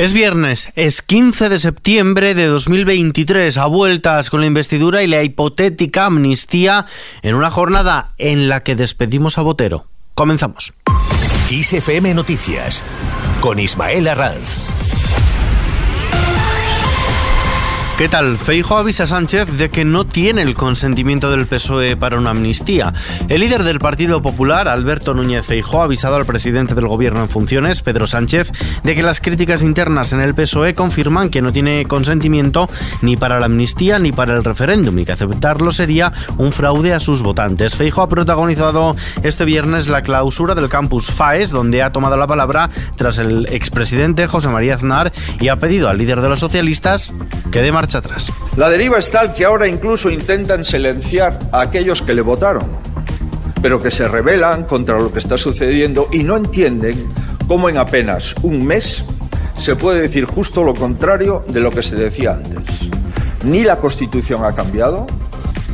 Es viernes, es 15 de septiembre de 2023, a vueltas con la investidura y la hipotética amnistía en una jornada en la que despedimos a Botero. Comenzamos. ISFM Noticias con Ismael Arranz. ¿Qué tal? Feijo avisa a Sánchez de que no tiene el consentimiento del PSOE para una amnistía. El líder del Partido Popular, Alberto Núñez Feijo, ha avisado al presidente del gobierno en funciones, Pedro Sánchez, de que las críticas internas en el PSOE confirman que no tiene consentimiento ni para la amnistía ni para el referéndum y que aceptarlo sería un fraude a sus votantes. Feijo ha protagonizado este viernes la clausura del campus FAES, donde ha tomado la palabra tras el expresidente José María Aznar y ha pedido al líder de los socialistas que dé marcha atrás. La deriva es tal que ahora incluso intentan silenciar a aquellos que le votaron, pero que se rebelan contra lo que está sucediendo y no entienden cómo en apenas un mes se puede decir justo lo contrario de lo que se decía antes. Ni la Constitución ha cambiado,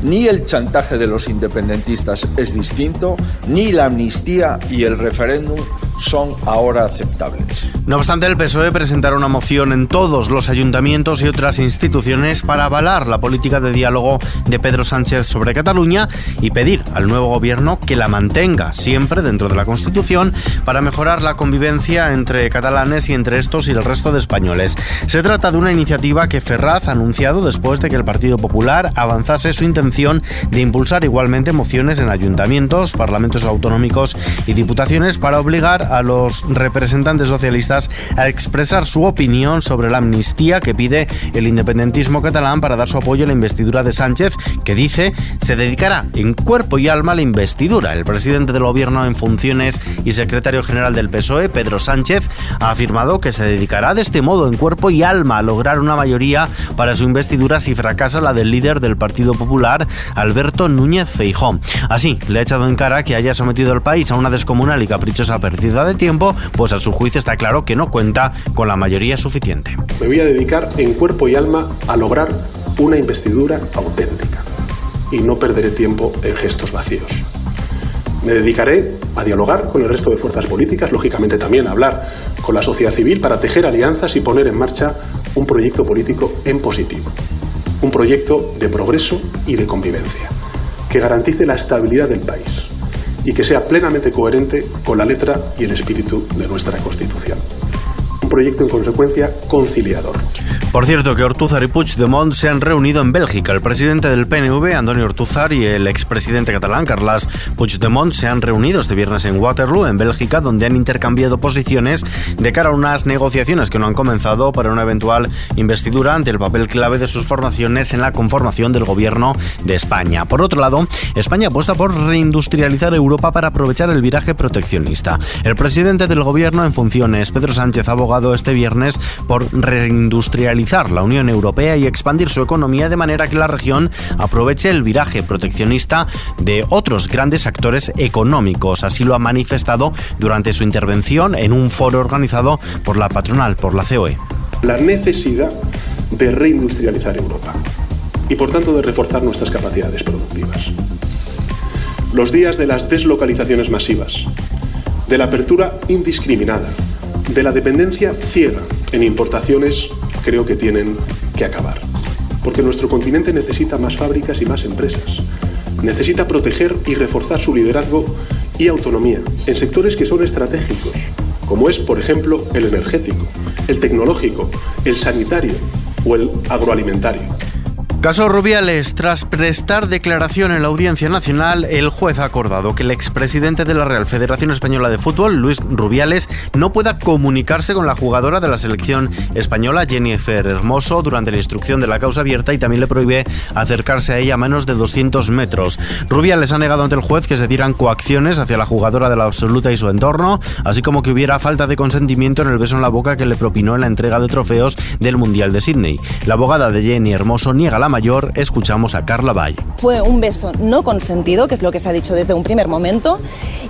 ni el chantaje de los independentistas es distinto, ni la amnistía y el referéndum son ahora aceptables. No obstante, el PSOE presentará una moción en todos los ayuntamientos y otras instituciones para avalar la política de diálogo de Pedro Sánchez sobre Cataluña y pedir al nuevo gobierno que la mantenga siempre dentro de la Constitución para mejorar la convivencia entre catalanes y entre estos y el resto de españoles. Se trata de una iniciativa que Ferraz ha anunciado después de que el Partido Popular avanzase su intención de impulsar igualmente mociones en ayuntamientos, parlamentos autonómicos y diputaciones para obligar a los representantes socialistas a expresar su opinión sobre la amnistía que pide el independentismo catalán para dar su apoyo a la investidura de Sánchez, que dice se dedicará en cuerpo y alma a la investidura. El presidente del gobierno en funciones y secretario general del PSOE, Pedro Sánchez, ha afirmado que se dedicará de este modo en cuerpo y alma a lograr una mayoría para su investidura si fracasa la del líder del Partido Popular, Alberto Núñez Feijó. Así, le ha echado en cara que haya sometido al país a una descomunal y caprichosa pérdida de tiempo, pues a su juicio está claro que no cuenta con la mayoría suficiente. Me voy a dedicar en cuerpo y alma a lograr una investidura auténtica y no perderé tiempo en gestos vacíos. Me dedicaré a dialogar con el resto de fuerzas políticas, lógicamente también a hablar con la sociedad civil para tejer alianzas y poner en marcha un proyecto político en positivo. Un proyecto de progreso y de convivencia que garantice la estabilidad del país, y que sea plenamente coherente con la letra y el espíritu de nuestra Constitución un proyecto en consecuencia conciliador. Por cierto, que Ortúzar y Puigdemont se han reunido en Bélgica. El presidente del PNV, Antonio Ortúzar, y el expresidente catalán, Carles Puigdemont, se han reunido este viernes en Waterloo, en Bélgica, donde han intercambiado posiciones de cara a unas negociaciones que no han comenzado para una eventual investidura ante el papel clave de sus formaciones en la conformación del gobierno de España. Por otro lado, España apuesta por reindustrializar Europa para aprovechar el viraje proteccionista. El presidente del gobierno en funciones, Pedro Sánchez, abogado este viernes por reindustrializar la Unión Europea y expandir su economía de manera que la región aproveche el viraje proteccionista de otros grandes actores económicos. Así lo ha manifestado durante su intervención en un foro organizado por la patronal, por la COE. La necesidad de reindustrializar Europa y por tanto de reforzar nuestras capacidades productivas. Los días de las deslocalizaciones masivas, de la apertura indiscriminada, de la dependencia ciega en importaciones creo que tienen que acabar. Porque nuestro continente necesita más fábricas y más empresas. Necesita proteger y reforzar su liderazgo y autonomía en sectores que son estratégicos, como es, por ejemplo, el energético, el tecnológico, el sanitario o el agroalimentario. Caso Rubiales. Tras prestar declaración en la Audiencia Nacional, el juez ha acordado que el expresidente de la Real Federación Española de Fútbol, Luis Rubiales, no pueda comunicarse con la jugadora de la selección española, Jennifer Hermoso, durante la instrucción de la causa abierta y también le prohíbe acercarse a ella a menos de 200 metros. Rubiales ha negado ante el juez que se dieran coacciones hacia la jugadora de la absoluta y su entorno, así como que hubiera falta de consentimiento en el beso en la boca que le propinó en la entrega de trofeos del Mundial de Sydney. La abogada de Jenny Hermoso niega la Mayor, escuchamos a Carla Valle. Fue un beso no consentido, que es lo que se ha dicho desde un primer momento,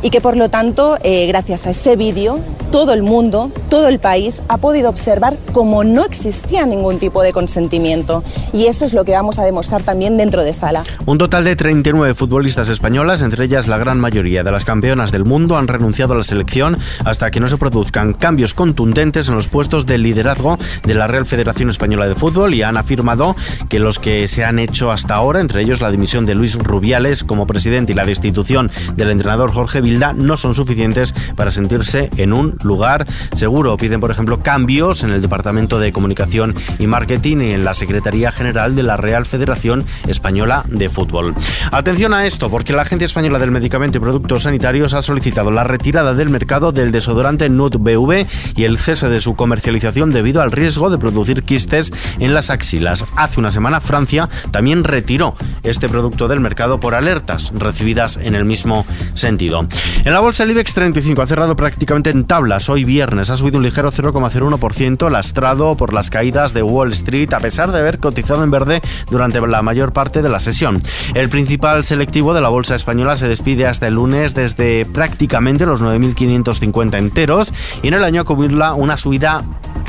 y que por lo tanto, eh, gracias a ese vídeo, todo el mundo, todo el país ha podido observar cómo no existía ningún tipo de consentimiento. Y eso es lo que vamos a demostrar también dentro de sala. Un total de 39 futbolistas españolas, entre ellas la gran mayoría de las campeonas del mundo, han renunciado a la selección hasta que no se produzcan cambios contundentes en los puestos de liderazgo de la Real Federación Española de Fútbol y han afirmado que los que se han hecho hasta ahora, entre ellos la dimisión de Luis Rubiales como presidente y la destitución del entrenador Jorge Vilda, no son suficientes para sentirse en un lugar seguro. Piden, por ejemplo, cambios en el Departamento de Comunicación y Marketing y en la Secretaría General de la Real Federación Española de Fútbol. Atención a esto, porque la Agencia Española del Medicamento y Productos Sanitarios ha solicitado la retirada del mercado del desodorante Nut BV y el cese de su comercialización debido al riesgo de producir quistes en las axilas. Hace una semana También retiró este producto del mercado por alertas recibidas en el mismo sentido. En la bolsa el IBEX 35 ha cerrado prácticamente en tablas hoy viernes, ha subido un ligero 0,01% lastrado por las caídas de Wall Street a pesar de haber cotizado en verde durante la mayor parte de la sesión. El principal selectivo de la bolsa española se despide hasta el lunes desde prácticamente los 9.550 enteros y en el año acumula una subida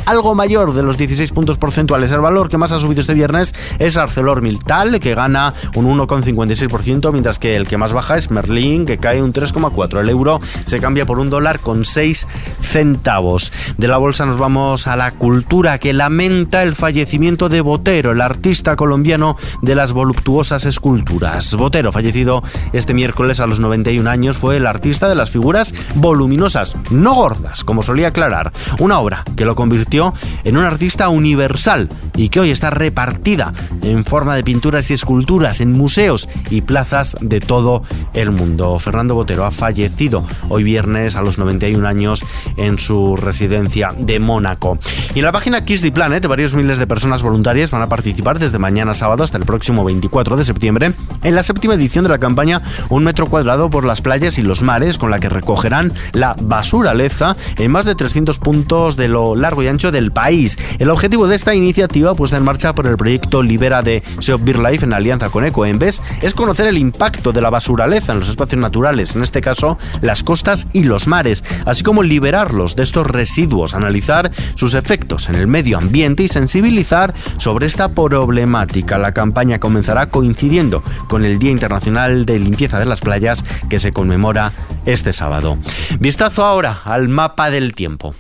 algo mayor de los 16 puntos porcentuales. El valor que más ha subido este viernes es ArcelorMittal, que gana un 1,56%, mientras que el que más baja es Merlin, que cae un 3,4%. El euro se cambia por un dólar con 6 centavos. De la bolsa nos vamos a la cultura, que lamenta el fallecimiento de Botero, el artista colombiano de las voluptuosas esculturas. Botero, fallecido este miércoles a los 91 años, fue el artista de las figuras voluminosas, no gordas, como solía aclarar. Una obra que lo convirtió en un artista universal y que hoy está repartida en forma de pinturas y esculturas en museos y plazas de todo el mundo. Fernando Botero ha fallecido hoy viernes a los 91 años en su residencia de Mónaco. Y en la página Kiss the Planet, varios miles de personas voluntarias van a participar desde mañana sábado hasta el próximo 24 de septiembre en la séptima edición de la campaña Un metro cuadrado por las playas y los mares, con la que recogerán la basura leza en más de 300 puntos de lo largo y ancho del país. El objetivo de esta iniciativa, puesta en marcha por el proyecto Libera de Seop Life en alianza con Ecoembes, es conocer el impacto de la basuraleza en los espacios naturales, en este caso las costas y los mares, así como liberarlos de estos residuos, analizar sus efectos en el medio ambiente y sensibilizar sobre esta problemática. La campaña comenzará coincidiendo con el Día Internacional de Limpieza de las Playas que se conmemora este sábado. Vistazo ahora al mapa del tiempo.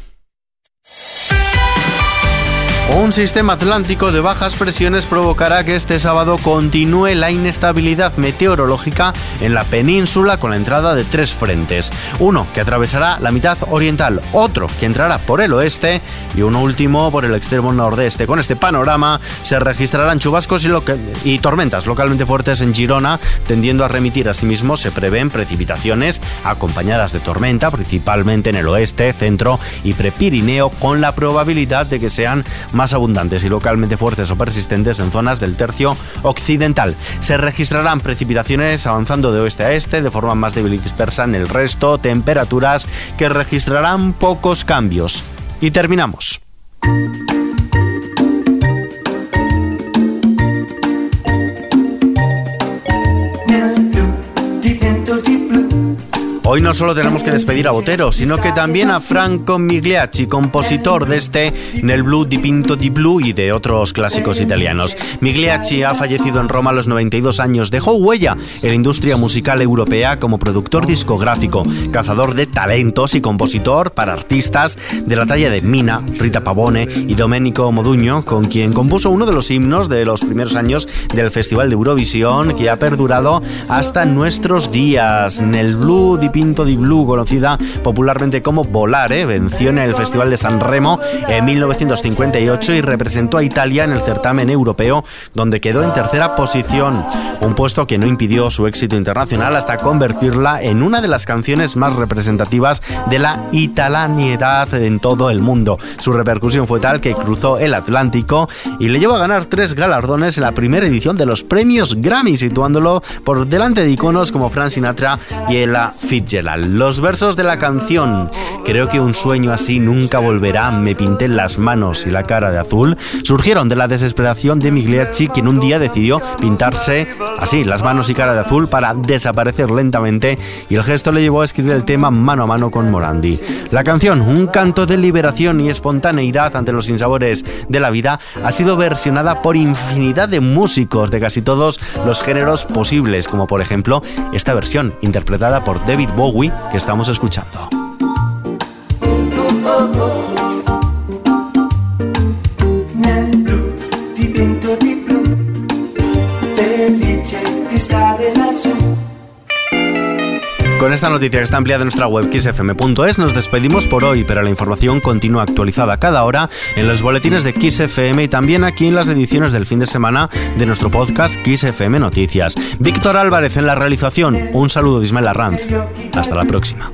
Un sistema atlántico de bajas presiones provocará que este sábado continúe la inestabilidad meteorológica en la península con la entrada de tres frentes. Uno que atravesará la mitad oriental, otro que entrará por el oeste y uno último por el extremo nordeste. Con este panorama se registrarán chubascos y, y tormentas localmente fuertes en Girona, tendiendo a remitir. Asimismo, se prevén precipitaciones acompañadas de tormenta, principalmente en el oeste, centro y prepirineo, con la probabilidad de que sean más abundantes y localmente fuertes o persistentes en zonas del tercio occidental. Se registrarán precipitaciones avanzando de oeste a este de forma más débil y dispersa en el resto, temperaturas que registrarán pocos cambios. Y terminamos. Hoy no solo tenemos que despedir a Botero, sino que también a Franco Migliacci, compositor de este Nel Blue di Pinto di Blue y de otros clásicos italianos. Migliacci ha fallecido en Roma a los 92 años. Dejó huella en la industria musical europea como productor discográfico, cazador de talentos y compositor para artistas de la talla de Mina, Rita Pavone y Domenico Moduño, con quien compuso uno de los himnos de los primeros años del Festival de Eurovisión que ha perdurado hasta nuestros días. Nel Blue di Pinto di Blue, conocida popularmente como Volare, venció en el Festival de San Remo en 1958 y representó a Italia en el certamen europeo, donde quedó en tercera posición, un puesto que no impidió su éxito internacional hasta convertirla en una de las canciones más representativas de la italianidad en todo el mundo. Su repercusión fue tal que cruzó el Atlántico y le llevó a ganar tres galardones en la primera edición de los premios Grammy, situándolo por delante de iconos como Frank Sinatra y Ella Fit Fitzgerald. Los versos de la canción Creo que un sueño así nunca volverá, me pinté las manos y la cara de azul, surgieron de la desesperación de Migliacci, quien un día decidió pintarse así las manos y cara de azul para desaparecer lentamente y el gesto le llevó a escribir el tema mano a mano con Morandi. La canción, un canto de liberación y espontaneidad ante los sinsabores de la vida, ha sido versionada por infinidad de músicos de casi todos los géneros posibles, como por ejemplo esta versión interpretada por David Bowie que estamos escuchando. Con esta noticia que está ampliada en nuestra web xfm.es nos despedimos por hoy, pero la información continúa actualizada cada hora en los boletines de XFM y también aquí en las ediciones del fin de semana de nuestro podcast XFM Noticias. Víctor Álvarez en la realización. Un saludo de Ismael Arranz. Hasta la próxima.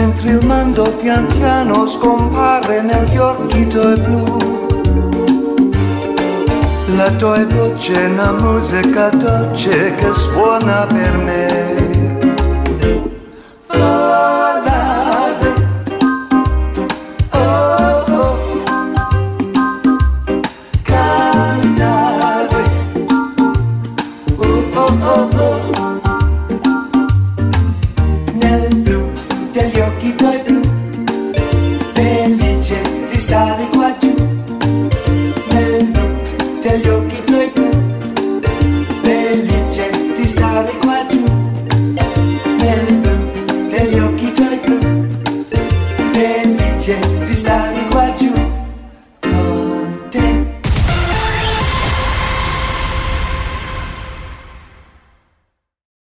Mentre il mondo pian piano scompare negli occhi tuoi blu. La tua voce è una musica dolce che suona per me. Felice di